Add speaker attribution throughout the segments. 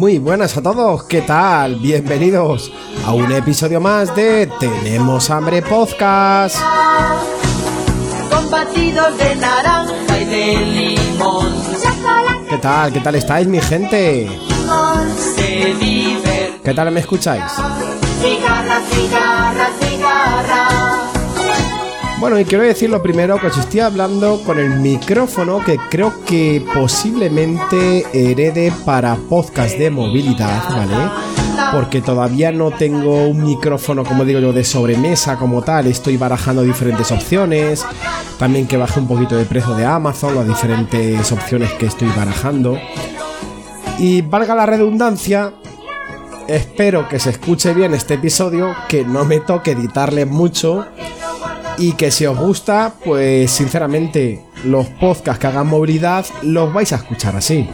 Speaker 1: Muy buenas a todos, ¿qué tal? Bienvenidos a un episodio más de Tenemos Hambre Podcast.
Speaker 2: Con batidos de naranja y de limón.
Speaker 1: ¿Qué tal? ¿Qué tal estáis, mi gente? ¿Qué tal me escucháis?
Speaker 2: Cigarra, cigarra, cigarra.
Speaker 1: Bueno, y quiero decir lo primero que os estoy hablando con el micrófono que creo que posiblemente herede para podcast de movilidad, ¿vale? Porque todavía no tengo un micrófono, como digo yo, de sobremesa como tal. Estoy barajando diferentes opciones. También que baje un poquito de precio de Amazon, las diferentes opciones que estoy barajando. Y valga la redundancia, espero que se escuche bien este episodio, que no me toque editarle mucho y que si os gusta, pues sinceramente los podcasts que hagan movilidad los vais a escuchar así.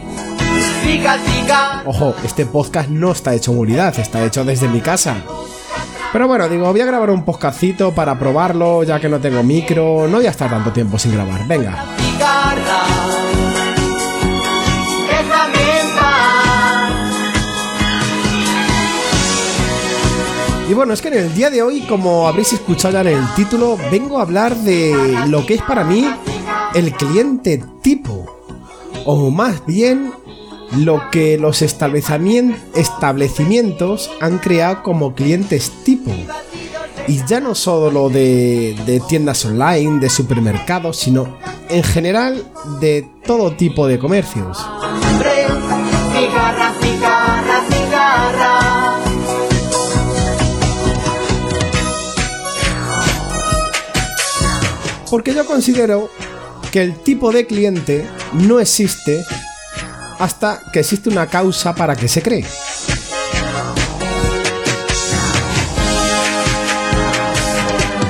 Speaker 1: Ojo, este podcast no está hecho movilidad, está hecho desde mi casa. Pero bueno, digo, voy a grabar un podcastito para probarlo, ya que no tengo micro, no voy a estar tanto tiempo sin grabar, venga. Y bueno, es que en el día de hoy, como habréis escuchado ya en el título, vengo a hablar de lo que es para mí el cliente tipo. O más bien, lo que los establecimien- establecimientos han creado como clientes tipo. Y ya no solo de, de tiendas online, de supermercados, sino en general de todo tipo de comercios. Porque yo considero que el tipo de cliente no existe hasta que existe una causa para que se cree.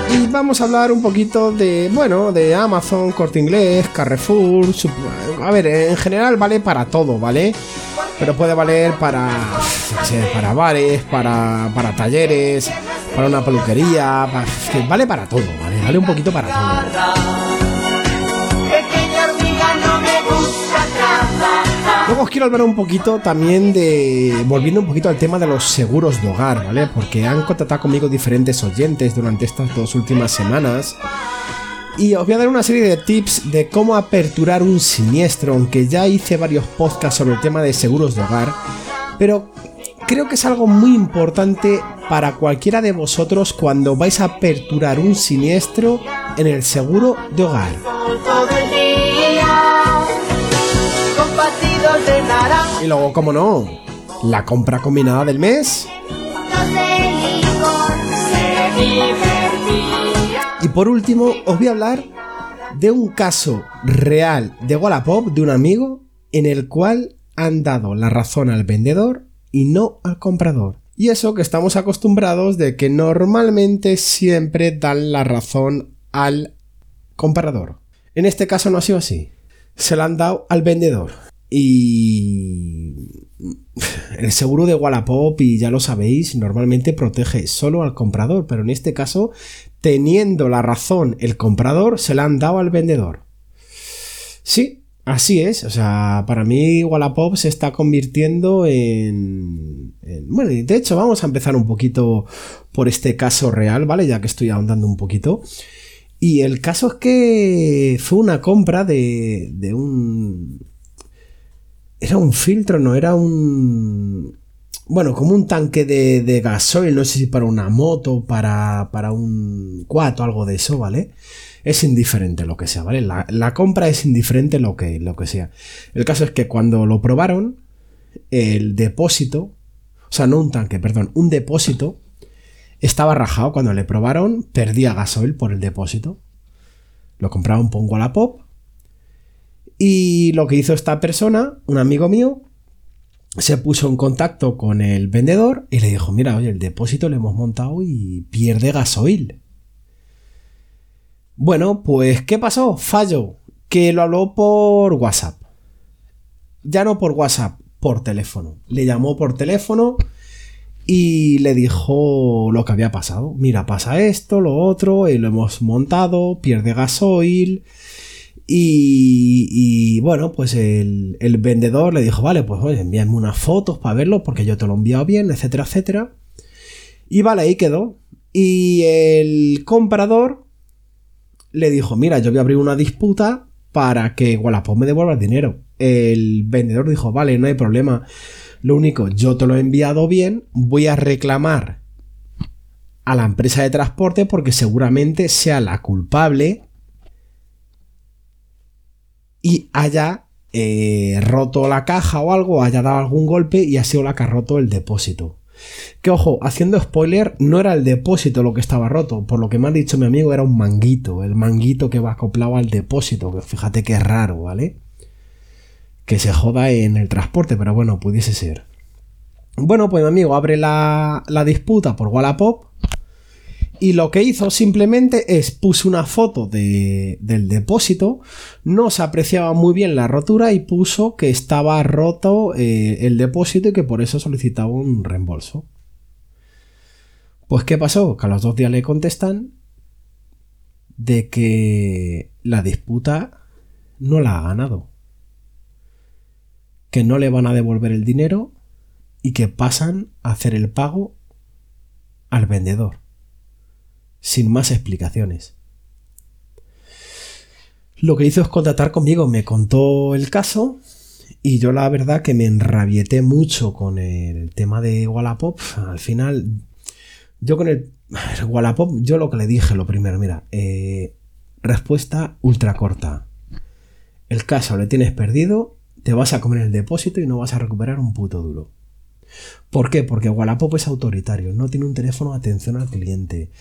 Speaker 1: Y vamos a hablar un poquito de, bueno, de Amazon, Corte Inglés, Carrefour, a ver, en general vale para todo, ¿vale? Pero puede valer para, para bares, para, para talleres, para una peluquería, vale para todo, ¿vale? Vale un poquito para todo. Luego os quiero hablar un poquito también de. Volviendo un poquito al tema de los seguros de hogar, ¿vale? Porque han contactado conmigo diferentes oyentes durante estas dos últimas semanas. Y os voy a dar una serie de tips de cómo aperturar un siniestro, aunque ya hice varios podcasts sobre el tema de seguros de hogar. Pero creo que es algo muy importante para cualquiera de vosotros cuando vais a aperturar un siniestro en el seguro de hogar. Y luego, como no, la compra combinada del mes. Y por último, os voy a hablar de un caso real de Wallapop de un amigo en el cual han dado la razón al vendedor y no al comprador. Y eso que estamos acostumbrados de que normalmente siempre dan la razón al comprador. En este caso no ha sido así. Se la han dado al vendedor. Y el seguro de Wallapop, y ya lo sabéis, normalmente protege solo al comprador, pero en este caso, teniendo la razón el comprador, se la han dado al vendedor. Sí, así es. O sea, para mí Wallapop se está convirtiendo en, en- Bueno, de hecho vamos a empezar un poquito por este caso real, ¿vale? Ya que estoy ahondando un poquito. Y el caso es que fue una compra de, de un... Era un filtro, no, era un... Bueno, como un tanque de, de gasoil, no sé si para una moto, para, para un quad o algo de eso, ¿vale? Es indiferente lo que sea, ¿vale? La, la compra es indiferente lo que, lo que sea. El caso es que cuando lo probaron, el depósito, o sea, no un tanque, perdón, un depósito, estaba rajado. Cuando le probaron, perdía gasoil por el depósito. Lo compraron por un Wallapop Y lo que hizo esta persona, un amigo mío, se puso en contacto con el vendedor y le dijo, mira, oye, el depósito lo hemos montado y pierde gasoil. Bueno, pues ¿qué pasó? Fallo, que lo habló por WhatsApp. Ya no por WhatsApp, por teléfono. Le llamó por teléfono y le dijo lo que había pasado. Mira, pasa esto, lo otro, y lo hemos montado, pierde gasoil. Y, bueno, pues el, vendedor le dijo, vale, pues oye, envíame unas fotos para verlo porque yo te lo he enviado bien, etcétera, etcétera. Y vale, ahí quedó. Y el comprador le dijo, mira, yo voy a abrir una disputa para que Wallapop me devuelva el dinero. El vendedor dijo, vale, no hay problema. Lo único, yo te lo he enviado bien, voy a reclamar a la empresa de transporte porque seguramente sea la culpable y haya eh, roto la caja o algo, haya dado algún golpe y ha sido la que ha roto el depósito. Que ojo, haciendo spoiler, no era el depósito lo que estaba roto, por lo que me ha dicho mi amigo era un manguito, el manguito que va acoplado al depósito, que fíjate que es raro, ¿vale? Que se joda en el transporte, pero bueno, pudiese ser. Bueno, pues mi amigo abre la, la disputa por Wallapop y lo que hizo simplemente es puso una foto del depósito, no se apreciaba muy bien la rotura y puso que estaba roto eh, el depósito y que por eso solicitaba un reembolso. Pues ¿qué pasó? Que a los dos días le contestan de que la disputa no la ha ganado. Que no le van a devolver el dinero y que pasan a hacer el pago al vendedor sin más explicaciones. Lo que hizo es contactar conmigo, me contó el caso y yo la verdad que me enrabieté mucho con el tema de Wallapop. Al final, yo con el Wallapop, yo lo que le dije lo primero, mira, eh, respuesta ultra corta. El caso le tienes perdido, te vas a comer el depósito y no vas a recuperar un puto duro. ¿Por qué? Porque Wallapop es autoritario, no tiene un teléfono de atención al cliente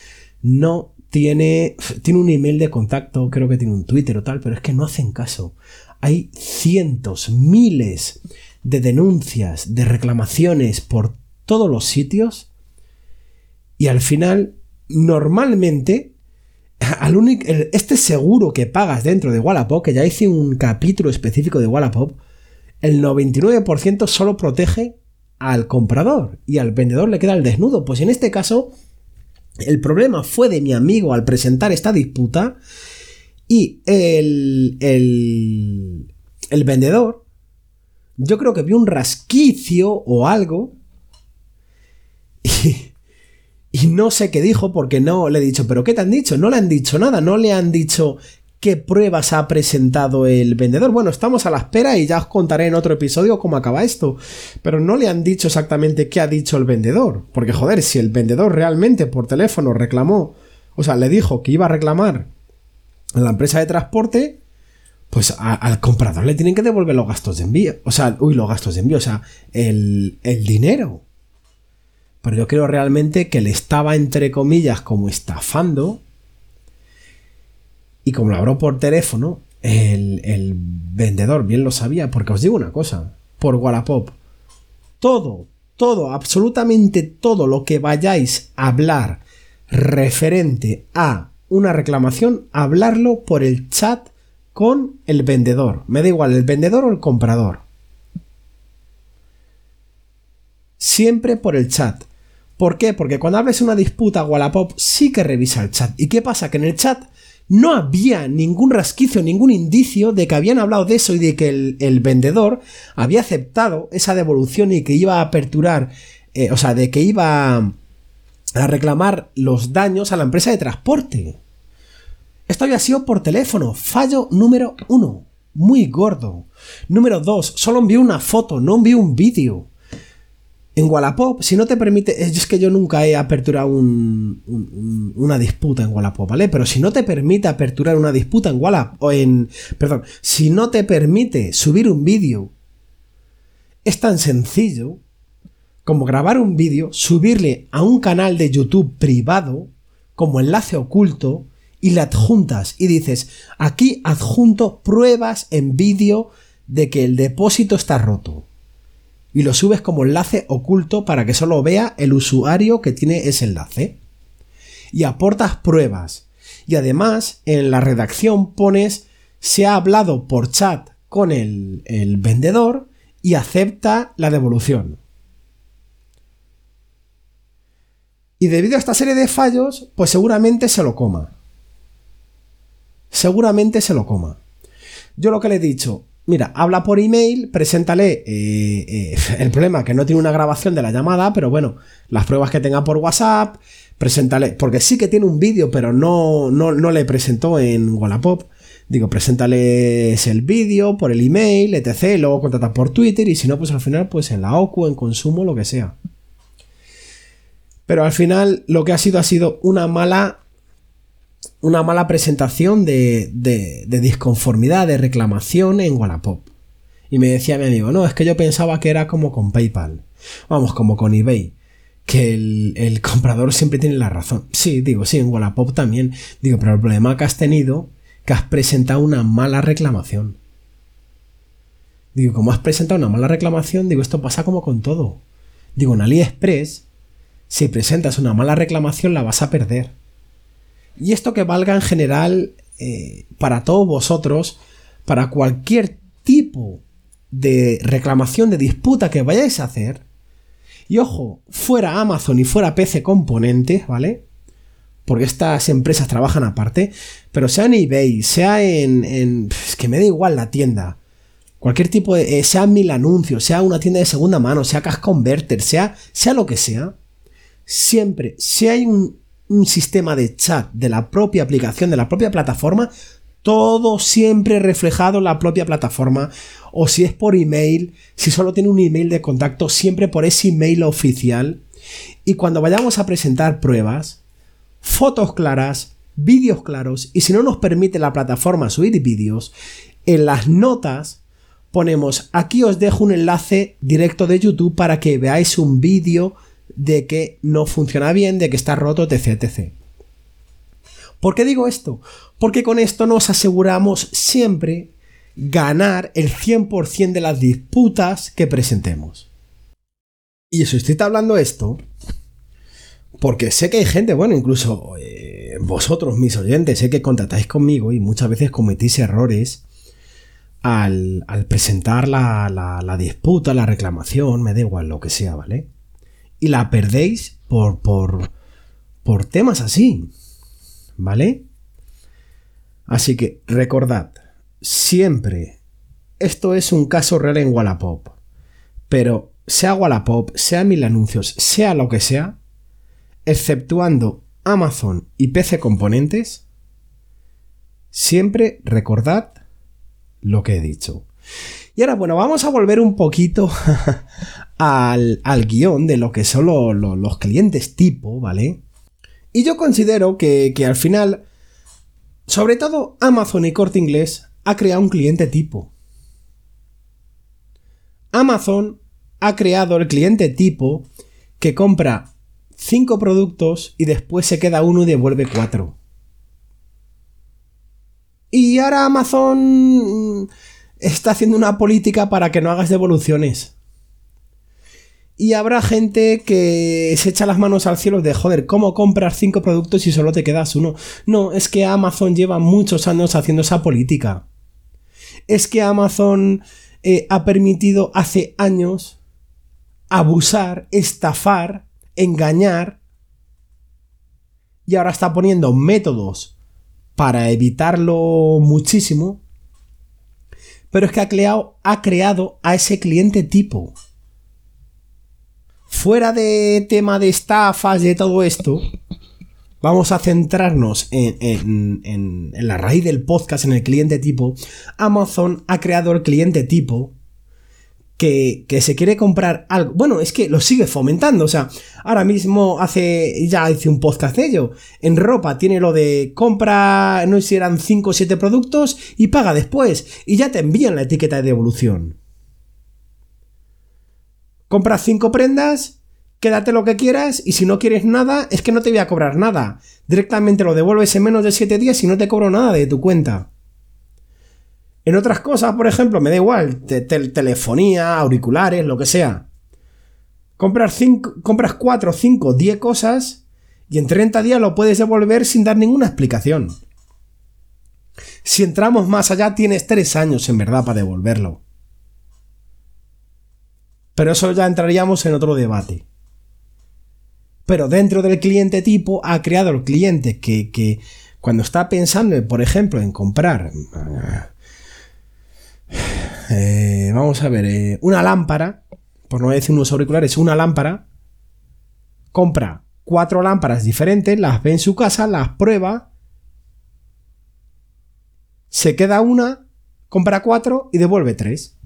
Speaker 1: no tiene, tiene un email de contacto, creo que tiene un Twitter o tal, pero es que no hacen caso. Hay cientos, miles de denuncias, de reclamaciones por todos los sitios y al final, normalmente, al único, este seguro que pagas dentro de Wallapop, que ya hice un capítulo específico de Wallapop, el 99% solo protege al comprador y al vendedor le queda el desnudo. Pues en este caso, el problema fue de mi amigo al presentar esta disputa y el, el, el vendedor, yo creo que vio un rasquicio o algo y, y no sé qué dijo porque no le he dicho, pero ¿qué te han dicho? No le han dicho nada, no le han dicho qué pruebas ha presentado el vendedor. Bueno, estamos a la espera y ya os contaré en otro episodio cómo acaba esto. Pero no le han dicho exactamente qué ha dicho el vendedor. Porque joder, si el vendedor realmente por teléfono reclamó, o sea, le dijo que iba a reclamar a la empresa de transporte, pues al comprador le tienen que devolver los gastos de envío. O sea, uy, los gastos de envío, o sea, el, el dinero. Pero yo creo realmente que le estaba, entre comillas, como estafando y como lo habló por teléfono, el, vendedor bien lo sabía, porque os digo una cosa, por Wallapop, todo, todo, absolutamente todo lo que vayáis a hablar referente a una reclamación, hablarlo por el chat con el vendedor. Me da igual el vendedor o el comprador. Siempre por el chat. ¿Por qué? Porque cuando hables una disputa Wallapop sí que revisa el chat. ¿Y qué pasa? Que en el chat no había ningún rasquicio, ningún indicio de que habían hablado de eso y de que el, vendedor había aceptado esa devolución y que iba a aperturar, eh, o sea, de que iba a reclamar los daños a la empresa de transporte. Esto había sido por teléfono. Fallo número uno. Muy gordo. Número dos. Solo envió una foto, no envió un vídeo. En Wallapop, si no te permite, es que yo nunca he aperturado una disputa en Wallapop, ¿vale? Pero si no te permite aperturar una disputa en Wallapop, o en, perdón, si no te permite subir un vídeo, es tan sencillo como grabar un vídeo, subirle a un canal de YouTube privado, como enlace oculto, y le adjuntas y dices, aquí adjunto pruebas en vídeo de que el depósito está roto y lo subes como enlace oculto para que solo vea el usuario que tiene ese enlace. Y aportas pruebas. Y además, en la redacción pones se ha hablado por chat con el, el vendedor y acepta la devolución. Y debido a esta serie de fallos, pues seguramente se lo coma. Seguramente se lo coma. Yo lo que le he dicho, mira, habla por email, preséntale eh, eh, el problema que no tiene una grabación de la llamada, pero bueno, las pruebas que tenga por WhatsApp, preséntale, porque sí que tiene un vídeo, pero no, no, no le presentó en Wallapop. Digo, preséntales el vídeo por el email, etc. Luego contratas por Twitter y si no, pues al final, pues en la OCU, en consumo, lo que sea. Pero al final lo que ha sido ha sido una mala una mala presentación de, de, disconformidad, de reclamación en Wallapop. Y me decía mi amigo, no, es que yo pensaba que era como con PayPal. Vamos, como con eBay. Que el, comprador siempre tiene la razón. Sí, digo, sí, en Wallapop también. Digo, pero el problema que has tenido, que has presentado una mala reclamación. Digo, como has presentado una mala reclamación, digo, esto pasa como con todo. Digo, en AliExpress, si presentas una mala reclamación, la vas a perder. Y esto que valga en general eh, para todos vosotros, para cualquier tipo de reclamación, de disputa que vayáis a hacer. Y ojo, fuera Amazon y fuera PC Componentes, ¿vale? Porque estas empresas trabajan aparte, pero sea en eBay, sea en, es que me da igual la tienda. Cualquier tipo de. Eh, sea mil anuncios, sea una tienda de segunda mano, sea Cash Converter, sea, sea lo que sea. Siempre, si hay un, un sistema de chat de la propia aplicación, de la propia plataforma, todo siempre reflejado en la propia plataforma. O si es por email, si solo tiene un email de contacto, siempre por ese email oficial. Y cuando vayamos a presentar pruebas, fotos claras, vídeos claros, y si no nos permite la plataforma subir vídeos, en las notas ponemos aquí os dejo un enlace directo de YouTube para que veáis un vídeo de que no funciona bien, de que está roto, etc, etc. ¿Por qué digo esto? Porque con esto nos aseguramos siempre ganar el 100% de las disputas que presentemos. Y eso estoy hablando esto porque sé que hay gente, bueno, incluso eh, vosotros, mis oyentes, sé que contratáis conmigo y muchas veces cometís errores al, presentar la, la disputa, la reclamación, me da igual lo que sea, ¿vale? Y la perdéis por, por, por temas así. ¿Vale? Así que recordad, siempre, esto es un caso real en Wallapop, pero sea Wallapop, sea mil anuncios, sea lo que sea, exceptuando Amazon y PC Componentes, siempre recordad lo que he dicho. Y ahora, bueno, vamos a volver un poquito al, guion de lo que son los clientes tipo, ¿vale? Y yo considero que, que al final, sobre todo Amazon y Corte Inglés, ha creado un cliente tipo. Amazon ha creado el cliente tipo que compra 5 productos y después se queda uno y devuelve 4. Y ahora Amazon está haciendo una política para que no hagas devoluciones. Y habrá gente que se echa las manos al cielo de joder, ¿cómo compras cinco productos y solo te quedas uno? No, es que Amazon lleva muchos años haciendo esa política. Es que Amazon eh, ha permitido hace años abusar, estafar, engañar y ahora está poniendo métodos para evitarlo muchísimo pero es que ha creado, ha creado a ese cliente tipo. Fuera de tema de estafas, de todo esto, vamos a centrarnos en, en, la raíz del podcast, en el cliente tipo. Amazon ha creado el cliente tipo que, se quiere comprar algo. Bueno, es que lo sigue fomentando. O sea, ahora mismo hace. Ya hice un podcast de ello. En ropa tiene lo de compra. No sé si eran 5 o 7 productos y paga después. Y ya te envían la etiqueta de devolución. Compras 5 prendas. Quédate lo que quieras y si no quieres nada, es que no te voy a cobrar nada. Directamente lo devuelves en menos de 7 días y no te cobro nada de tu cuenta. En otras cosas, por ejemplo, me da igual, telefonía, auriculares, lo que sea. compras, cinco, compras 4, 5, 10 cosas y en 30 días lo puedes devolver sin dar ninguna explicación. Si entramos más allá, tienes 3 años en verdad para devolverlo. Pero eso ya entraríamos en otro debate. Pero dentro del cliente tipo ha creado el cliente que, que cuando está pensando, por ejemplo, en comprar... Eh, vamos a ver, eh, una lámpara, por no decir unos auriculares, una lámpara, compra cuatro lámparas diferentes, las ve en su casa, las prueba, se queda una, compra cuatro y devuelve tres.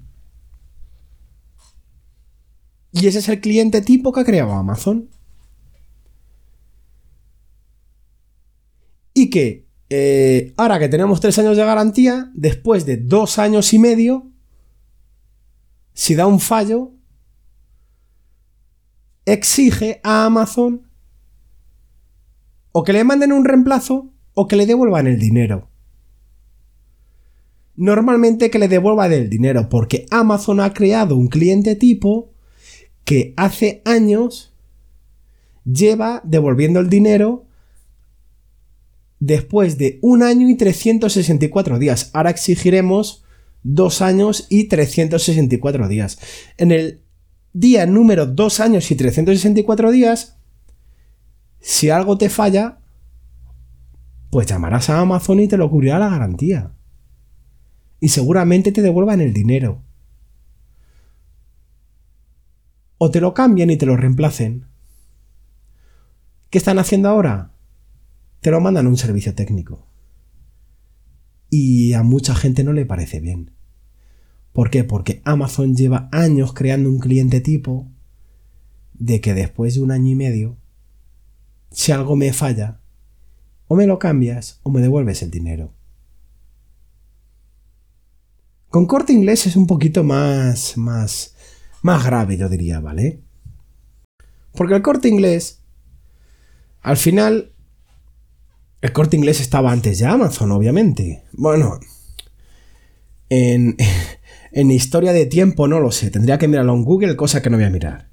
Speaker 1: Y ese es el cliente tipo que ha creado Amazon. Y que eh, ahora que tenemos tres años de garantía, después de dos años y medio, si da un fallo, exige a Amazon o que le manden un reemplazo o que le devuelvan el dinero. Normalmente que le devuelvan el dinero porque Amazon ha creado un cliente tipo que hace años lleva devolviendo el dinero después de un año y 364 días. Ahora exigiremos dos años y 364 días. En el día número dos años y 364 días, si algo te falla, pues llamarás a Amazon y te lo cubrirá la garantía. Y seguramente te devuelvan el dinero. O te lo cambien y te lo reemplacen. ¿Qué están haciendo ahora? Te lo mandan a un servicio técnico. Y a mucha gente no le parece bien. ¿Por qué? Porque Amazon lleva años creando un cliente tipo de que después de un año y medio, si algo me falla, o me lo cambias o me devuelves el dinero. Con corte inglés es un poquito más, más, más grave, yo diría, ¿vale? Porque el corte inglés, al final, el corte inglés estaba antes de Amazon, obviamente. Bueno, en, en historia de tiempo no lo sé. Tendría que mirarlo en Google, cosa que no voy a mirar.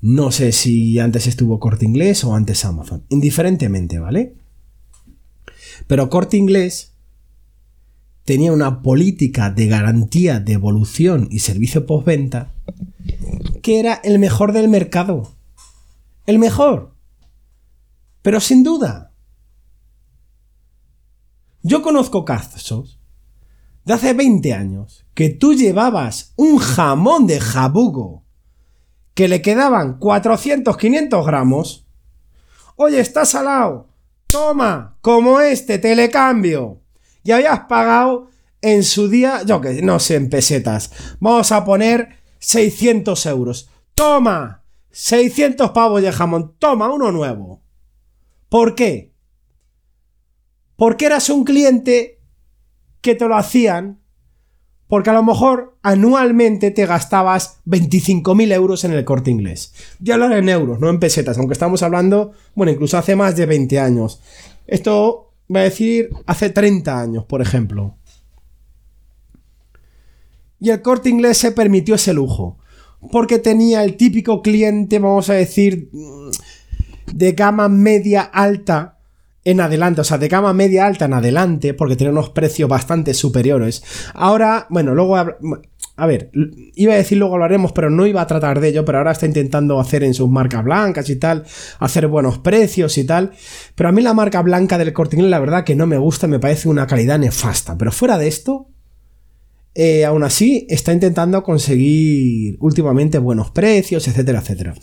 Speaker 1: No sé si antes estuvo corte inglés o antes Amazon. Indiferentemente, ¿vale? Pero corte inglés tenía una política de garantía, de evolución y servicio postventa que era el mejor del mercado. El mejor. Pero sin duda. Yo conozco casos de hace 20 años que tú llevabas un jamón de jabugo que le quedaban 400, 500 gramos. Oye, está salado. Toma, como este, te le cambio. Y habías pagado en su día, yo que no sé, en pesetas. Vamos a poner 600 euros. Toma, 600 pavos de jamón. Toma, uno nuevo. ¿Por qué? Porque eras un cliente que te lo hacían porque a lo mejor anualmente te gastabas 25.000 euros en el corte inglés. Ya hablar en euros, no en pesetas, aunque estamos hablando, bueno, incluso hace más de 20 años. Esto va a decir hace 30 años, por ejemplo. Y el corte inglés se permitió ese lujo. Porque tenía el típico cliente, vamos a decir, de gama media alta en adelante, o sea, de gama media alta en adelante, porque tenía unos precios bastante superiores. Ahora, bueno, luego, a ver, iba a decir luego lo haremos, pero no iba a tratar de ello, pero ahora está intentando hacer en sus marcas blancas y tal, hacer buenos precios y tal. Pero a mí la marca blanca del Corte la verdad que no me gusta, me parece una calidad nefasta. Pero fuera de esto, eh, aún así está intentando conseguir últimamente buenos precios, etcétera, etcétera.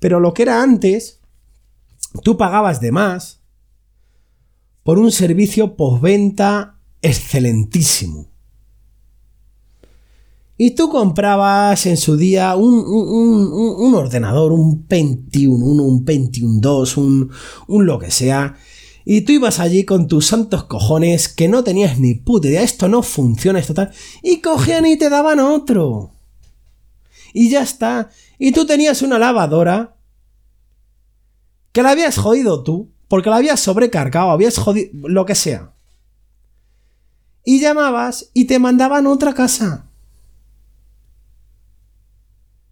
Speaker 1: Pero lo que era antes, tú pagabas de más por un servicio postventa excelentísimo. Y tú comprabas en su día un, ordenador, un Pentium 1, un Pentium 2, un, un lo que sea, y tú ibas allí con tus santos cojones que no tenías ni puta idea, esto no funciona, esto tal. Y cogían y te daban otro. Y ya está. Y tú tenías una lavadora que la habías jodido tú, porque la habías sobrecargado, habías jodido, lo que sea. Y llamabas y te mandaban otra casa.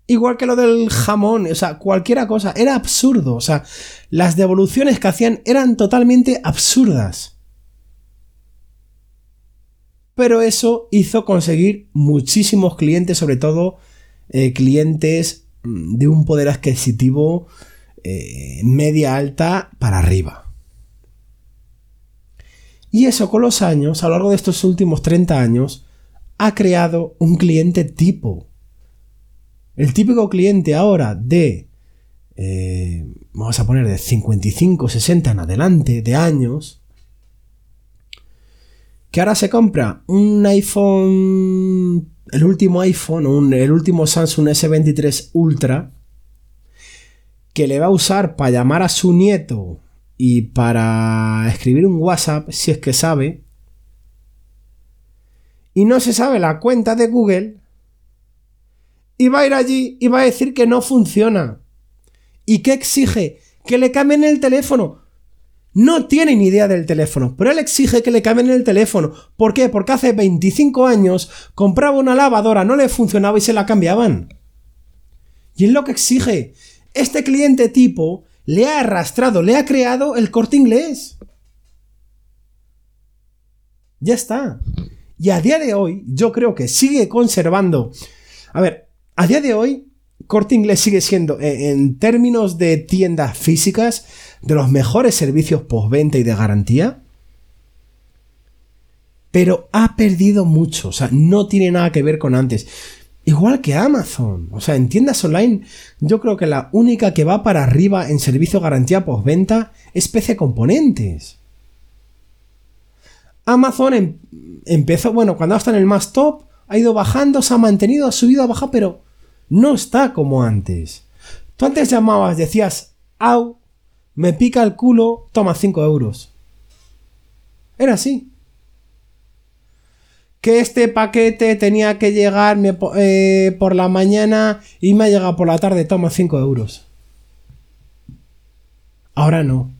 Speaker 1: Igual que lo del jamón, o sea, cualquiera cosa, era absurdo, o sea, las devoluciones que hacían eran totalmente absurdas. Pero eso hizo conseguir muchísimos clientes, sobre todo eh, clientes mm, de un poder adquisitivo eh, media alta para arriba. Y eso con los años, a lo largo de estos últimos 30 años, ha creado un cliente tipo. El típico cliente ahora de, eh, vamos a poner de 55, 60 en adelante de años, que ahora se compra un iPhone, el último iPhone, el último Samsung S23 Ultra, que le va a usar para llamar a su nieto y para escribir un WhatsApp, si es que sabe, y no se sabe la cuenta de Google, y va a ir allí y va a decir que no funciona. ¿Y qué exige? Que le cambien el teléfono. No tiene ni idea del teléfono, pero él exige que le cambien el teléfono. ¿Por qué? Porque hace 25 años compraba una lavadora, no le funcionaba y se la cambiaban. Y es lo que exige. Este cliente tipo le ha arrastrado, le ha creado el corte inglés. Ya está. Y a día de hoy, yo creo que sigue conservando. A ver, a día de hoy, Corte Inglés sigue siendo, eh, en términos de tiendas físicas, de los mejores servicios postventa y de garantía. Pero ha perdido mucho, o sea, no tiene nada que ver con antes. Igual que Amazon. O sea, en tiendas online, yo creo que la única que va para arriba en servicio garantía postventa es PC Componentes. Amazon em, empezó, bueno, cuando está en el más top, ha ido bajando, se ha mantenido, ha subido, ha bajado, pero no está como antes. Tú antes llamabas, decías, au, me pica el culo, toma 5 euros. Era así. Que este paquete tenía que llegarme eh, por la mañana y me ha llegado por la tarde, toma 5 euros. Ahora no.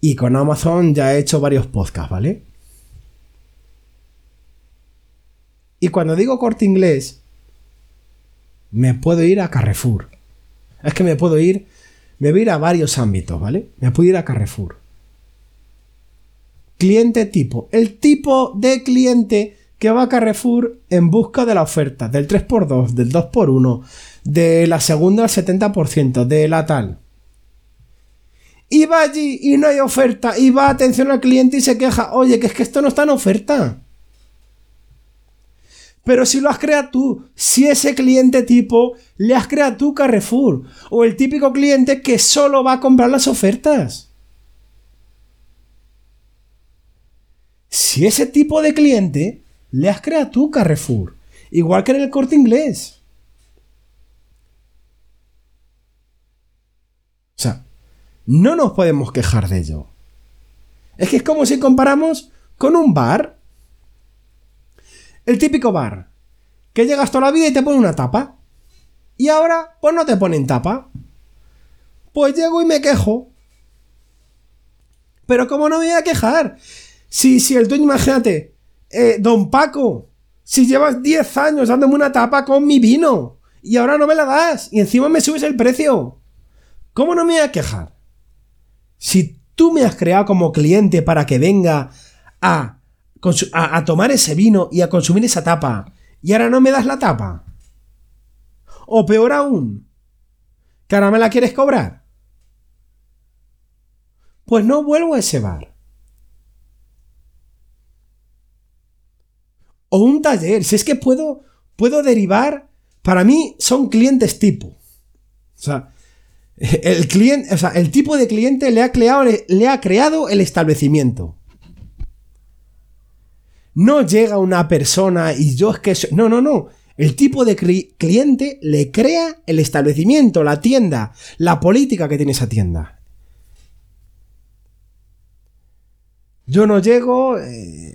Speaker 1: Y con Amazon ya he hecho varios podcasts, ¿vale? Y cuando digo corte inglés, me puedo ir a Carrefour. Es que me puedo ir, me voy a ir a varios ámbitos, ¿vale? Me puedo ir a Carrefour. Cliente tipo. El tipo de cliente que va a Carrefour en busca de la oferta, del 3x2, del 2x1, de la segunda al 70%, de la tal y va allí y no hay oferta y va atención al cliente y se queja, oye, que es que esto no está en oferta. Pero si lo has creado tú, si ese cliente tipo le has creado tú Carrefour, o el típico cliente que solo va a comprar las ofertas. Si ese tipo de cliente le has creado tú Carrefour, igual que en el corte inglés. O sea, no nos podemos quejar de ello. Es que es como si comparamos con un bar. El típico bar. Que llegas toda la vida y te pone una tapa. Y ahora, pues no te ponen tapa. Pues llego y me quejo. Pero ¿cómo no me voy a quejar? Si, si el dueño, imagínate, eh, don Paco, si llevas 10 años dándome una tapa con mi vino y ahora no me la das y encima me subes el precio, ¿cómo no me voy a quejar? Si tú me has creado como cliente para que venga a, a, tomar ese vino y a consumir esa tapa, y ahora no me das la tapa. O peor aún, que ahora me la quieres cobrar. Pues no vuelvo a ese bar. O un taller, si es que puedo, puedo derivar, para mí son clientes tipo. O sea, el cliente, o sea, el tipo de cliente le ha creado, le ha creado el establecimiento. No llega una persona y yo es que... No, no, no. El tipo de cliente le crea el establecimiento, la tienda, la política que tiene esa tienda. Yo no llego eh,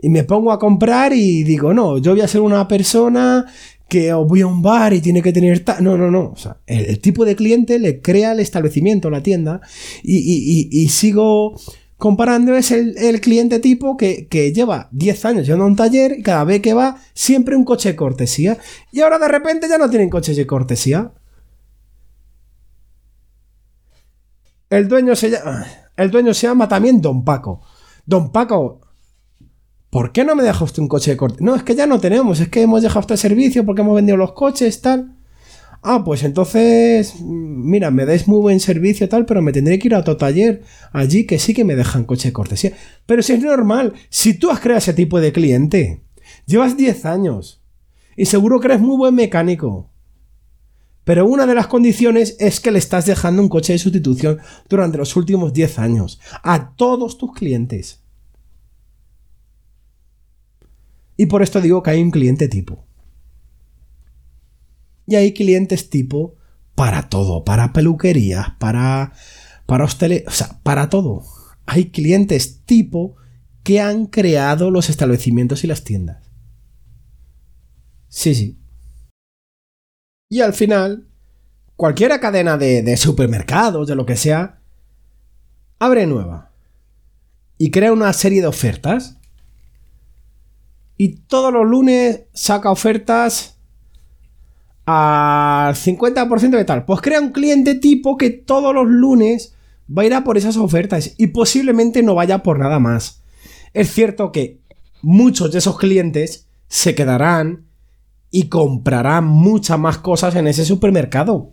Speaker 1: y me pongo a comprar y digo, no, yo voy a ser una persona que voy a un bar y tiene que tener... No, no, no. O sea, el, tipo de cliente le crea el establecimiento, la tienda, y, sigo Comparando es el, el cliente tipo que, que lleva 10 años yendo a un taller y cada vez que va siempre un coche de cortesía. Y ahora de repente ya no tienen coches de cortesía. El dueño se llama, el dueño se llama también Don Paco. Don Paco, ¿por qué no me deja usted un coche de cortesía? No, es que ya no tenemos, es que hemos dejado este servicio porque hemos vendido los coches, tal. Ah, pues entonces, mira, me dais muy buen servicio tal, pero me tendré que ir a otro taller allí que sí que me dejan coche de cortesía. Pero si es normal, si tú has creado ese tipo de cliente, llevas 10 años y seguro que eres muy buen mecánico. Pero una de las condiciones es que le estás dejando un coche de sustitución durante los últimos 10 años a todos tus clientes. Y por esto digo que hay un cliente tipo. Y hay clientes tipo para todo, para peluquerías, para, para o sea, para todo. Hay clientes tipo que han creado los establecimientos y las tiendas. Sí, sí. Y al final, cualquier cadena de, de supermercados, de lo que sea, abre nueva. Y crea una serie de ofertas. Y todos los lunes saca ofertas al 50% de tal. Pues crea un cliente tipo que todos los lunes va a ir a por esas ofertas y posiblemente no vaya por nada más. Es cierto que muchos de esos clientes se quedarán y comprarán muchas más cosas en ese supermercado.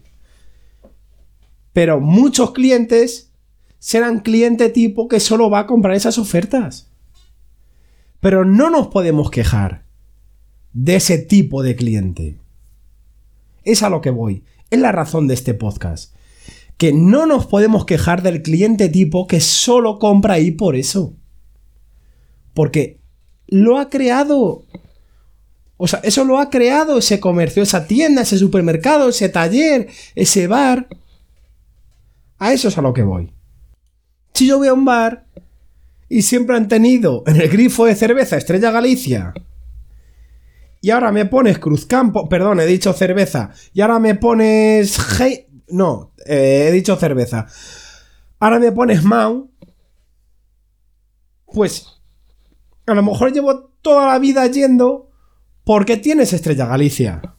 Speaker 1: Pero muchos clientes serán cliente tipo que solo va a comprar esas ofertas. Pero no nos podemos quejar de ese tipo de cliente. Es a lo que voy. Es la razón de este podcast. Que no nos podemos quejar del cliente tipo que solo compra ahí por eso. Porque lo ha creado. O sea, eso lo ha creado ese comercio, esa tienda, ese supermercado, ese taller, ese bar. A eso es a lo que voy. Si yo voy a un bar y siempre han tenido en el grifo de cerveza Estrella Galicia y ahora me pones Cruzcampo, perdón, he dicho cerveza, y ahora me pones... no, eh, he dicho cerveza. Ahora me pones Mau, pues a lo mejor llevo toda la vida yendo porque tienes Estrella Galicia.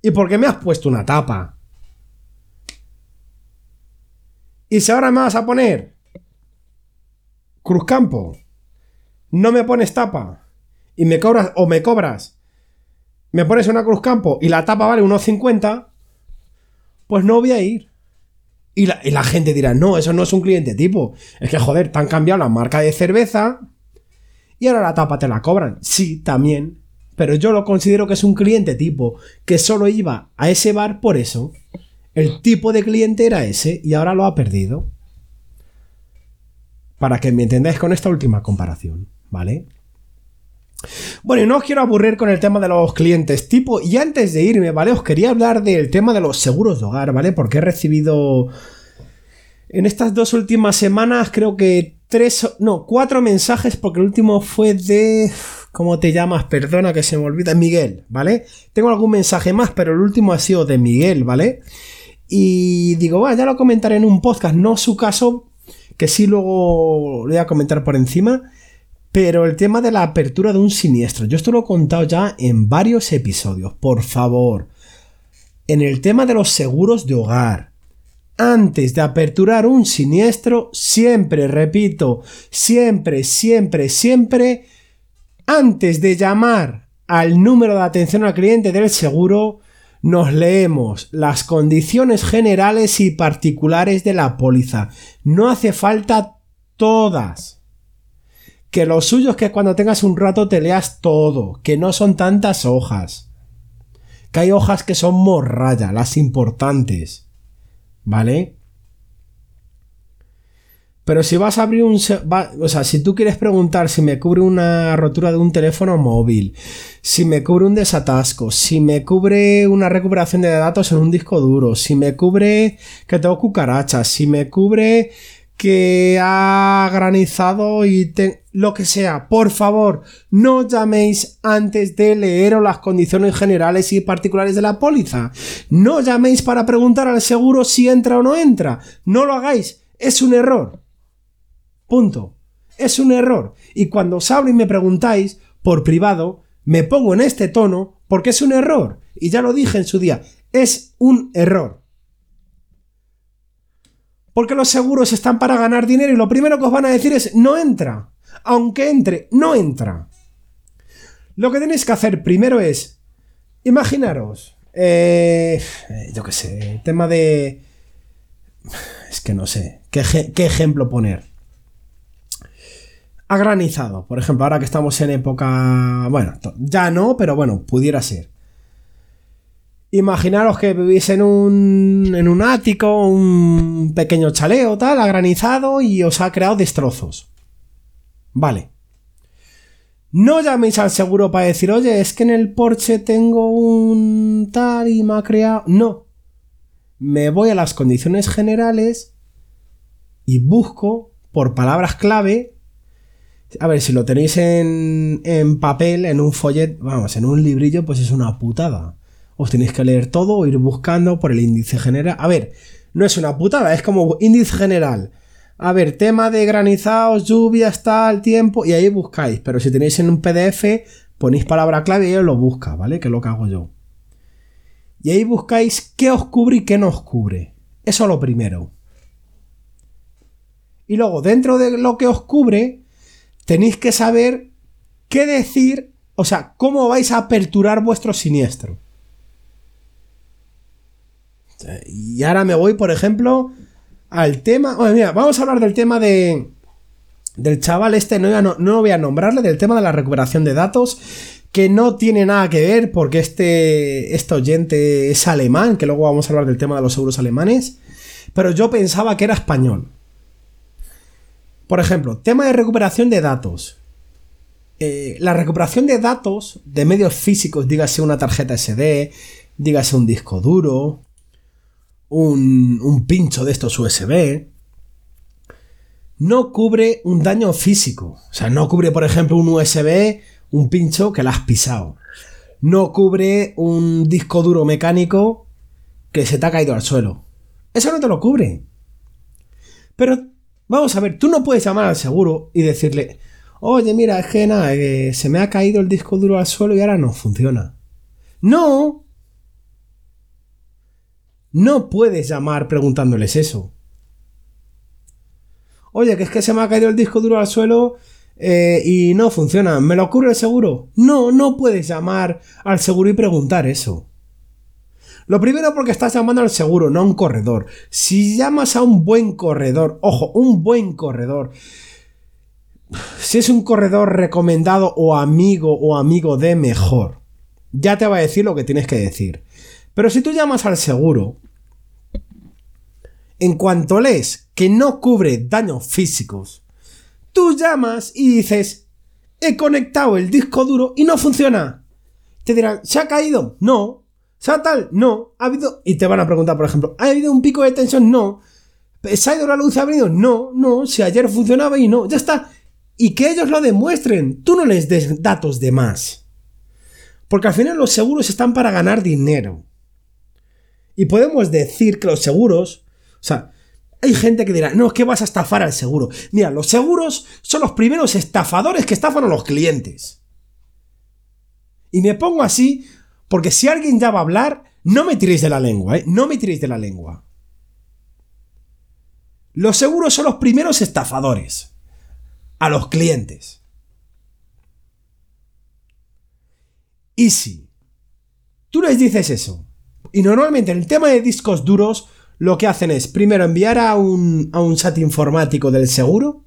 Speaker 1: Y porque me has puesto una tapa. Y si ahora me vas a poner Cruzcampo, no me pones tapa y me cobras, o me cobras, me pones una Cruz Campo y la tapa vale unos 50, pues no voy a ir. Y la, y la, gente dirá, no, eso no es un cliente tipo. Es que, joder, te han cambiado la marca de cerveza y ahora la tapa te la cobran. Sí, también. Pero yo lo considero que es un cliente tipo, que solo iba a ese bar por eso. El tipo de cliente era ese y ahora lo ha perdido. Para que me entendáis con esta última comparación, ¿vale? Bueno, y no os quiero aburrir con el tema de los clientes tipo, y antes de irme, ¿vale? Os quería hablar del tema de los seguros de hogar, ¿vale? Porque he recibido en estas dos últimas semanas creo que tres, no, cuatro mensajes, porque el último fue de... ¿Cómo te llamas? Perdona que se me olvida. Miguel, ¿vale? Tengo algún mensaje más, pero el último ha sido de Miguel, ¿vale? Y digo, bueno, ya lo comentaré en un podcast, no su caso, que sí luego lo voy a comentar por encima. Pero el tema de la apertura de un siniestro, yo esto lo he contado ya en varios episodios, por favor. En el tema de los seguros de hogar, antes de aperturar un siniestro, siempre, repito, siempre, siempre, siempre, antes de llamar al número de atención al cliente del seguro, nos leemos las condiciones generales y particulares de la póliza. No hace falta todas que lo suyo es que cuando tengas un rato te leas todo, que no son tantas hojas. Que hay hojas que son morraya, las importantes. ¿Vale? Pero si vas a abrir un... o sea, si tú quieres preguntar si me cubre una rotura de un teléfono móvil, si me cubre un desatasco, si me cubre una recuperación de datos en un disco duro, si me cubre que tengo cucarachas, si me cubre que ha granizado y lo que sea, por favor, no llaméis antes de leeros las condiciones generales y particulares de la póliza. No llaméis para preguntar al seguro si entra o no entra. No lo hagáis, es un error. Punto. Es un error. Y cuando os hablo y me preguntáis por privado, me pongo en este tono porque es un error. Y ya lo dije en su día, es un error. Porque los seguros están para ganar dinero y lo primero que os van a decir es no entra. Aunque entre, no entra. Lo que tenéis que hacer primero es, imaginaros, eh, yo qué sé, tema de... Es que no sé, ¿qué, qué ejemplo poner? Ha granizado, por ejemplo, ahora que estamos en época... Bueno, ya no, pero bueno, pudiera ser. Imaginaros que vivís en un, en un ático, un pequeño chaleo, tal, ha granizado y os ha creado destrozos. Vale. No llaméis al seguro para decir, oye, es que en el Porsche tengo un tal y me ha creado. No. Me voy a las condiciones generales y busco por palabras clave. A ver, si lo tenéis en, en papel, en un follet, vamos, en un librillo, pues es una putada os tenéis que leer todo o ir buscando por el índice general. A ver, no es una putada, es como índice general. A ver, tema de granizados, lluvias, tal, tiempo, y ahí buscáis. Pero si tenéis en un PDF, ponéis palabra clave y lo busca, ¿vale? Que es lo que hago yo. Y ahí buscáis qué os cubre y qué no os cubre. Eso lo primero. Y luego, dentro de lo que os cubre, tenéis que saber qué decir, o sea, cómo vais a aperturar vuestro siniestro. Y ahora me voy, por ejemplo, al tema. mira, vamos a hablar del tema de. Del chaval este, no, no, no voy a nombrarle, del tema de la recuperación de datos, que no tiene nada que ver porque este, este oyente es alemán, que luego vamos a hablar del tema de los euros alemanes, pero yo pensaba que era español. Por ejemplo, tema de recuperación de datos. Eh, la recuperación de datos de medios físicos, dígase una tarjeta SD, dígase un disco duro, un, pincho de estos USB, no cubre un daño físico. O sea, no cubre, por ejemplo, un USB, un pincho que la has pisado. No cubre un disco duro mecánico que se te ha caído al suelo. Eso no te lo cubre. Pero, vamos a ver, tú no puedes llamar al seguro y decirle, oye, mira, es que nada, se me ha caído el disco duro al suelo y ahora no funciona. No, no puedes llamar preguntándoles eso. Oye, que es que se me ha caído el disco duro al suelo eh, y no funciona. ¿Me lo ocurre el seguro? No, no puedes llamar al seguro y preguntar eso. Lo primero porque estás llamando al seguro, no a un corredor. Si llamas a un buen corredor, ojo, un buen corredor. Si es un corredor recomendado o amigo o amigo de mejor, ya te va a decir lo que tienes que decir. Pero si tú llamas al seguro, en cuanto lees que no cubre daños físicos, tú llamas y dices, he conectado el disco duro y no funciona. Te dirán, ¿se ha caído? No. ¿Se ha tal? No. ¿Ha habido? Y te van a preguntar, por ejemplo, ¿ha habido un pico de tensión? No. ¿Se ha ido la luz? ¿Ha venido? No, no. Si ayer funcionaba y no. Ya está. Y que ellos lo demuestren. Tú no les des datos de más. Porque al final los seguros están para ganar dinero. Y podemos decir que los seguros, o sea, hay gente que dirá, no, es que vas a estafar al seguro. Mira, los seguros son los primeros estafadores que estafan a los clientes. Y me pongo así porque si alguien ya va a hablar, no me tiréis de la lengua, ¿eh? No me tiréis de la lengua. Los seguros son los primeros estafadores a los clientes. Y si tú les dices eso, y normalmente en el tema de discos duros, lo que hacen es primero enviar a un, a un chat informático del seguro.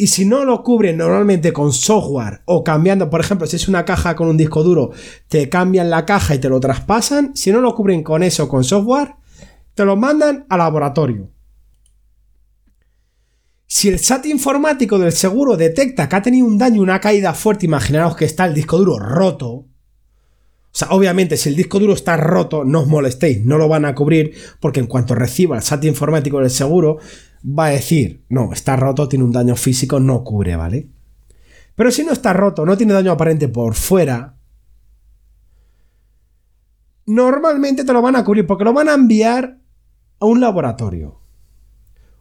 Speaker 1: Y si no lo cubren normalmente con software o cambiando, por ejemplo, si es una caja con un disco duro, te cambian la caja y te lo traspasan. Si no lo cubren con eso, con software, te lo mandan al laboratorio. Si el chat informático del seguro detecta que ha tenido un daño, una caída fuerte, imaginaos que está el disco duro roto, o sea, obviamente, si el disco duro está roto, no os molestéis, no lo van a cubrir, porque en cuanto reciba el SAT informático del seguro, va a decir, no, está roto, tiene un daño físico, no cubre, ¿vale? Pero si no está roto, no tiene daño aparente por fuera, normalmente te lo van a cubrir, porque lo van a enviar a un laboratorio.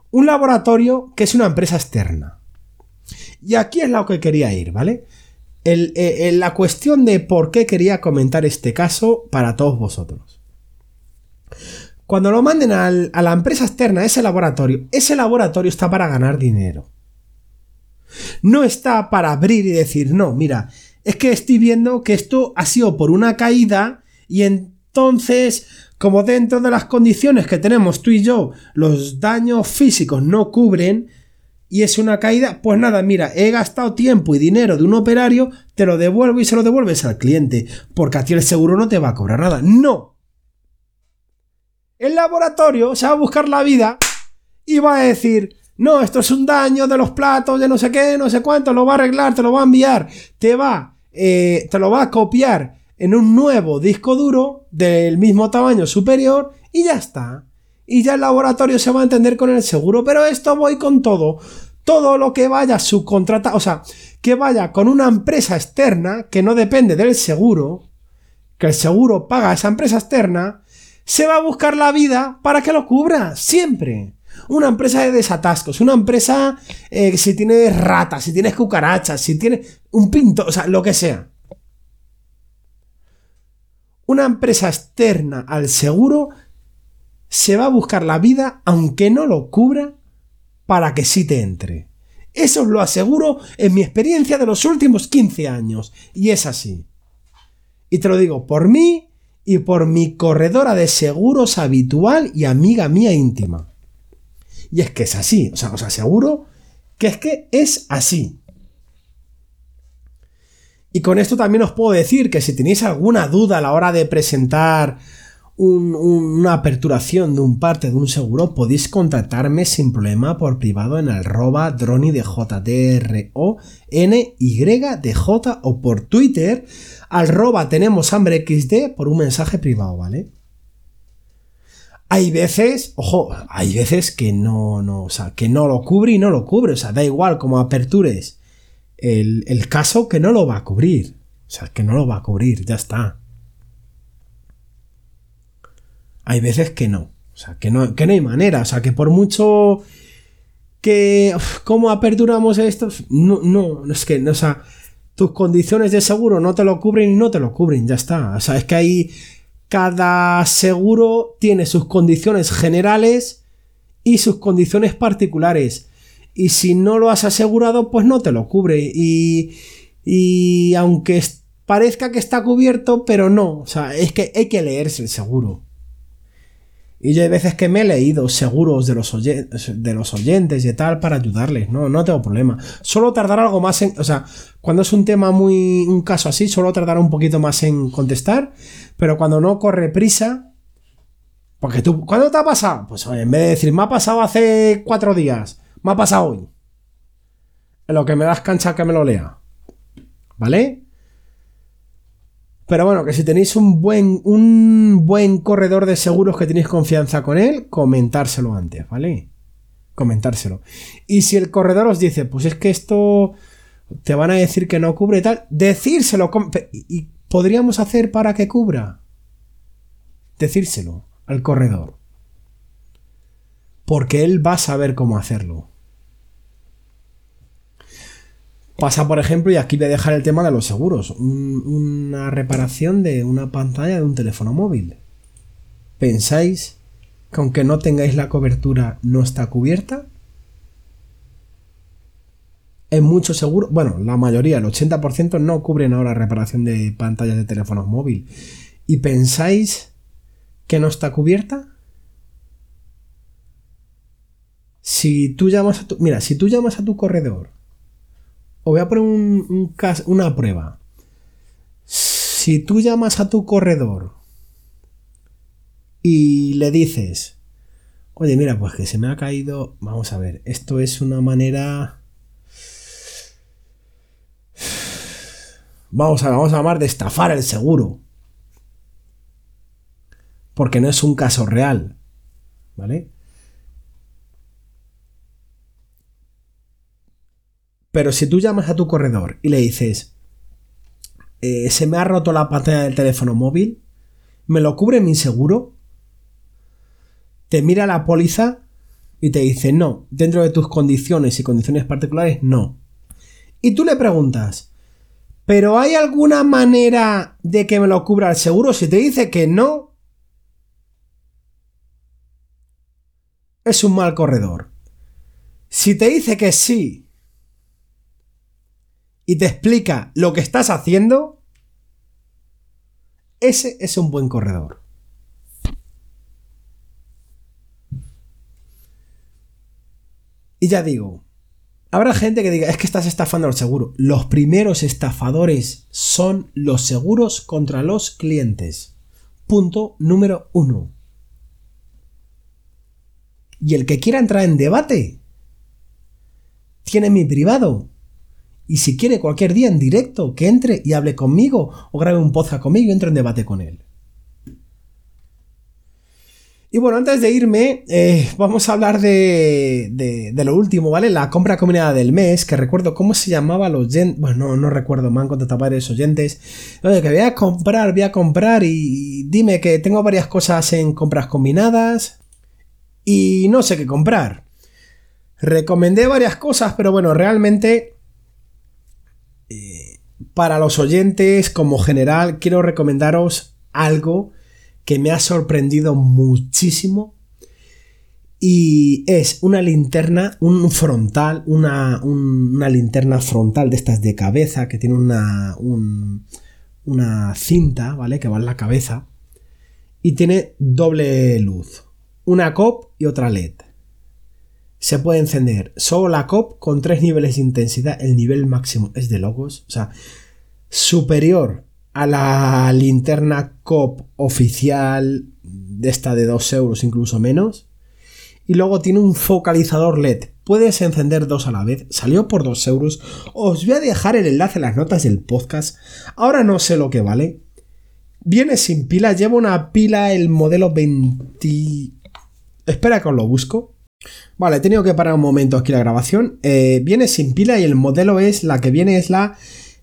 Speaker 1: Un laboratorio que es una empresa externa. Y aquí es lo que quería ir, ¿vale? Eh, la cuestión de por qué quería comentar este caso para todos vosotros. Cuando lo manden a la empresa externa, ese laboratorio, ese laboratorio está para ganar dinero. No está para abrir y decir, no, mira, es que estoy viendo que esto ha sido por una caída y entonces, como dentro de las condiciones que tenemos tú y yo, los daños físicos no cubren, y es una caída, pues nada, mira, he gastado tiempo y dinero de un operario, te lo devuelvo y se lo devuelves al cliente, porque a ti el seguro no te va a cobrar nada. No. El laboratorio se va a buscar la vida y va a decir, no, esto es un daño de los platos, de no sé qué, no sé cuánto, lo va a arreglar, te lo va a enviar, te va, eh, te lo va a copiar en un nuevo disco duro del mismo tamaño superior y ya está y ya el laboratorio se va a entender con el seguro, pero esto voy con todo. Todo lo que vaya subcontrata, o sea, que vaya con una empresa externa que no depende del seguro, que el seguro paga a esa empresa externa, se va a buscar la vida para que lo cubra, siempre. Una empresa de desatascos, una empresa eh, si tiene ratas, si tienes cucarachas, si tiene un pinto, o sea, lo que sea. Una empresa externa al seguro se va a buscar la vida aunque no lo cubra para que sí te entre. Eso os lo aseguro en mi experiencia de los últimos 15 años. Y es así. Y te lo digo por mí y por mi corredora de seguros habitual y amiga mía íntima. Y es que es así. O sea, os aseguro que es que es así. Y con esto también os puedo decir que si tenéis alguna duda a la hora de presentar una aperturación de un parte de un seguro, podéis contactarme sin problema por privado en arroba droni de o n y de j o por Twitter arroba tenemos hambre xd por un mensaje privado, ¿vale? Hay veces, ojo, hay veces que no, no, o sea, que no lo cubre y no lo cubre, o sea, da igual como apertures el, el caso que no lo va a cubrir, o sea, que no lo va a cubrir, ya está hay veces que no. O sea, que no, que no hay manera. O sea, que por mucho que... ¿Cómo aperturamos esto? No, no, es que, o sea, tus condiciones de seguro no te lo cubren y no te lo cubren, ya está. O sea, es que ahí cada seguro tiene sus condiciones generales y sus condiciones particulares. Y si no lo has asegurado, pues no te lo cubre. Y, y aunque parezca que está cubierto, pero no. O sea, es que hay que leerse el seguro. Y yo hay veces que me he leído seguros de los, de los oyentes y tal para ayudarles, no, no tengo problema. Solo tardar algo más en, o sea, cuando es un tema muy, un caso así, solo tardar un poquito más en contestar, pero cuando no corre prisa, porque tú, ¿cuándo te ha pasado? Pues en vez de decir, me ha pasado hace cuatro días, me ha pasado hoy. En lo que me das cancha que me lo lea. ¿Vale? Pero bueno, que si tenéis un buen, un buen corredor de seguros que tenéis confianza con él, comentárselo antes, ¿vale? Comentárselo. Y si el corredor os dice, pues es que esto te van a decir que no cubre tal, decírselo. ¿Y podríamos hacer para que cubra? Decírselo al corredor. Porque él va a saber cómo hacerlo. Pasa, por ejemplo, y aquí voy a dejar el tema de los seguros, una reparación de una pantalla de un teléfono móvil. ¿Pensáis que aunque no tengáis la cobertura no está cubierta? En muchos seguros, bueno, la mayoría, el 80% no cubren ahora reparación de pantallas de teléfonos móvil. ¿Y pensáis que no está cubierta? Si tú llamas a tu, mira, si tú llamas a tu corredor os voy a poner un, una prueba. Si tú llamas a tu corredor y le dices, oye, mira, pues que se me ha caído, vamos a ver, esto es una manera... Vamos a, vamos a llamar de estafar el seguro. Porque no es un caso real. ¿Vale? Pero si tú llamas a tu corredor y le dices, eh, se me ha roto la pantalla del teléfono móvil, ¿me lo cubre mi seguro? Te mira la póliza y te dice no, dentro de tus condiciones y condiciones particulares, no. Y tú le preguntas, ¿pero hay alguna manera de que me lo cubra el seguro? Si te dice que no, es un mal corredor. Si te dice que sí y te explica lo que estás haciendo, ese es un buen corredor. Y ya digo, habrá gente que diga, es que estás estafando al seguro. Los primeros estafadores son los seguros contra los clientes. Punto número uno. Y el que quiera entrar en debate, tiene mi privado. Y si quiere cualquier día en directo, que entre y hable conmigo o grabe un podcast conmigo y entre en debate con él. Y bueno, antes de irme, eh, vamos a hablar de, de, lo último, ¿vale? La compra combinada del mes, que recuerdo cómo se llamaba los oyentes. Bueno, no, recuerdo, me han contactado oyentes. Oye, que voy a comprar, voy a comprar y dime que tengo varias cosas en compras combinadas y no sé qué comprar. Recomendé varias cosas, pero bueno, realmente para los oyentes como general quiero recomendaros algo que me ha sorprendido muchísimo y es una linterna, un frontal, una, una, linterna frontal de estas de cabeza que tiene una, una cinta, ¿vale? Que va en la cabeza y tiene doble luz, una COP y otra LED. Se puede encender solo la COP con tres niveles de intensidad, el nivel máximo es de logos, o sea, superior a la linterna COP oficial de esta de 2 euros, incluso menos. Y luego tiene un focalizador LED. Puedes encender dos a la vez. Salió por 2 euros. Os voy a dejar el enlace en las notas del podcast. Ahora no sé lo que vale. Viene sin pila. Lleva una pila el modelo 20... Espera que os lo busco. Vale, he tenido que parar un momento aquí la grabación. Eh, viene sin pila y el modelo es... La que viene es la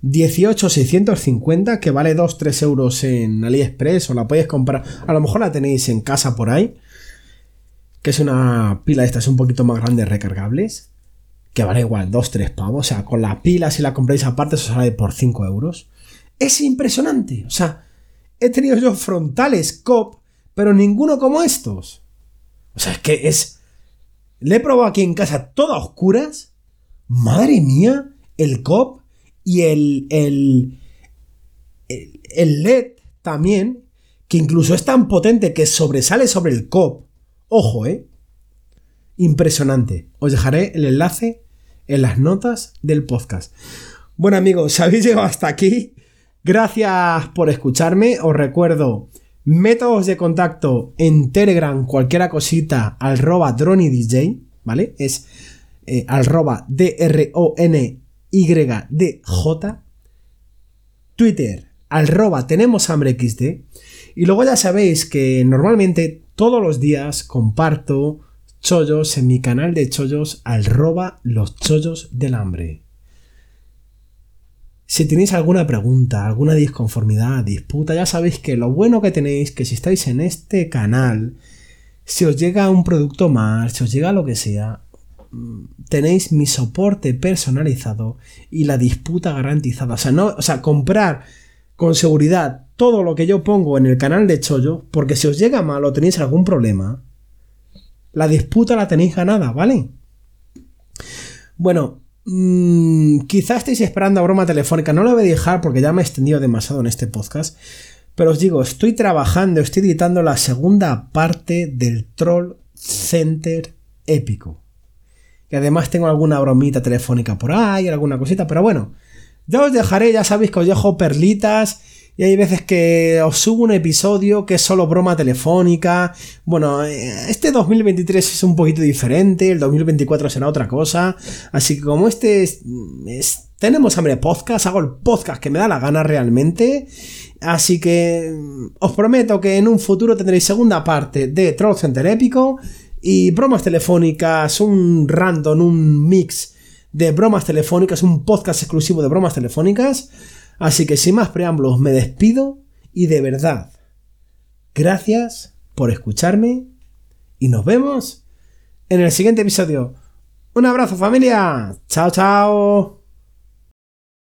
Speaker 1: 18650 que vale 2-3 euros en AliExpress o la podéis comprar, a lo mejor la tenéis en casa por ahí, que es una pila de estas un poquito más grandes recargables, que vale igual 2-3 pavos, o sea, con la pila si la compráis aparte os sale por 5 euros. Es impresionante, o sea, he tenido yo frontales COP, pero ninguno como estos. O sea, es que es... Le he probado aquí en casa todas oscuras. Madre mía, el COP y el, el, el, LED también, que incluso es tan potente que sobresale sobre el COP. Ojo, ¿eh? Impresionante. Os dejaré el enlace en las notas del podcast. Bueno amigos, habéis llegado hasta aquí, gracias por escucharme. Os recuerdo métodos de contacto en Telegram, cualquiera cosita, arroba dronidj, ¿vale? Es eh, arroba D-R-O-N YDJ, Twitter, arroba tenemos hambre XD, y luego ya sabéis que normalmente todos los días comparto chollos en mi canal de chollos arroba los chollos del hambre. Si tenéis alguna pregunta, alguna disconformidad, disputa, ya sabéis que lo bueno que tenéis que si estáis en este canal, si os llega un producto más, si os llega lo que sea, tenéis mi soporte personalizado y la disputa garantizada. O sea, no, o sea, comprar con seguridad todo lo que yo pongo en el canal de Chollo, porque si os llega mal o tenéis algún problema, la disputa la tenéis ganada, ¿vale? Bueno, mmm, quizás estéis esperando a broma telefónica, no la voy a dejar porque ya me he extendido demasiado en este podcast, pero os digo, estoy trabajando, estoy editando la segunda parte del Troll Center épico. Y además tengo alguna bromita telefónica por ahí, alguna cosita, pero bueno, ya os dejaré, ya sabéis que os dejo perlitas. Y hay veces que os subo un episodio que es solo broma telefónica. Bueno, eh, este 2023 es un poquito diferente, el 2024 será otra cosa. Así que como este es, tenemos hambre podcast, hago el podcast que me da la gana realmente. Así que os prometo que en un futuro tendréis segunda parte de Troll Center Épico y bromas telefónicas, un random, un mix de bromas telefónicas, un podcast exclusivo de bromas telefónicas. Así que sin más preámbulos me despido y de verdad, gracias por escucharme y nos vemos en el siguiente episodio. Un abrazo familia. Chao, chao.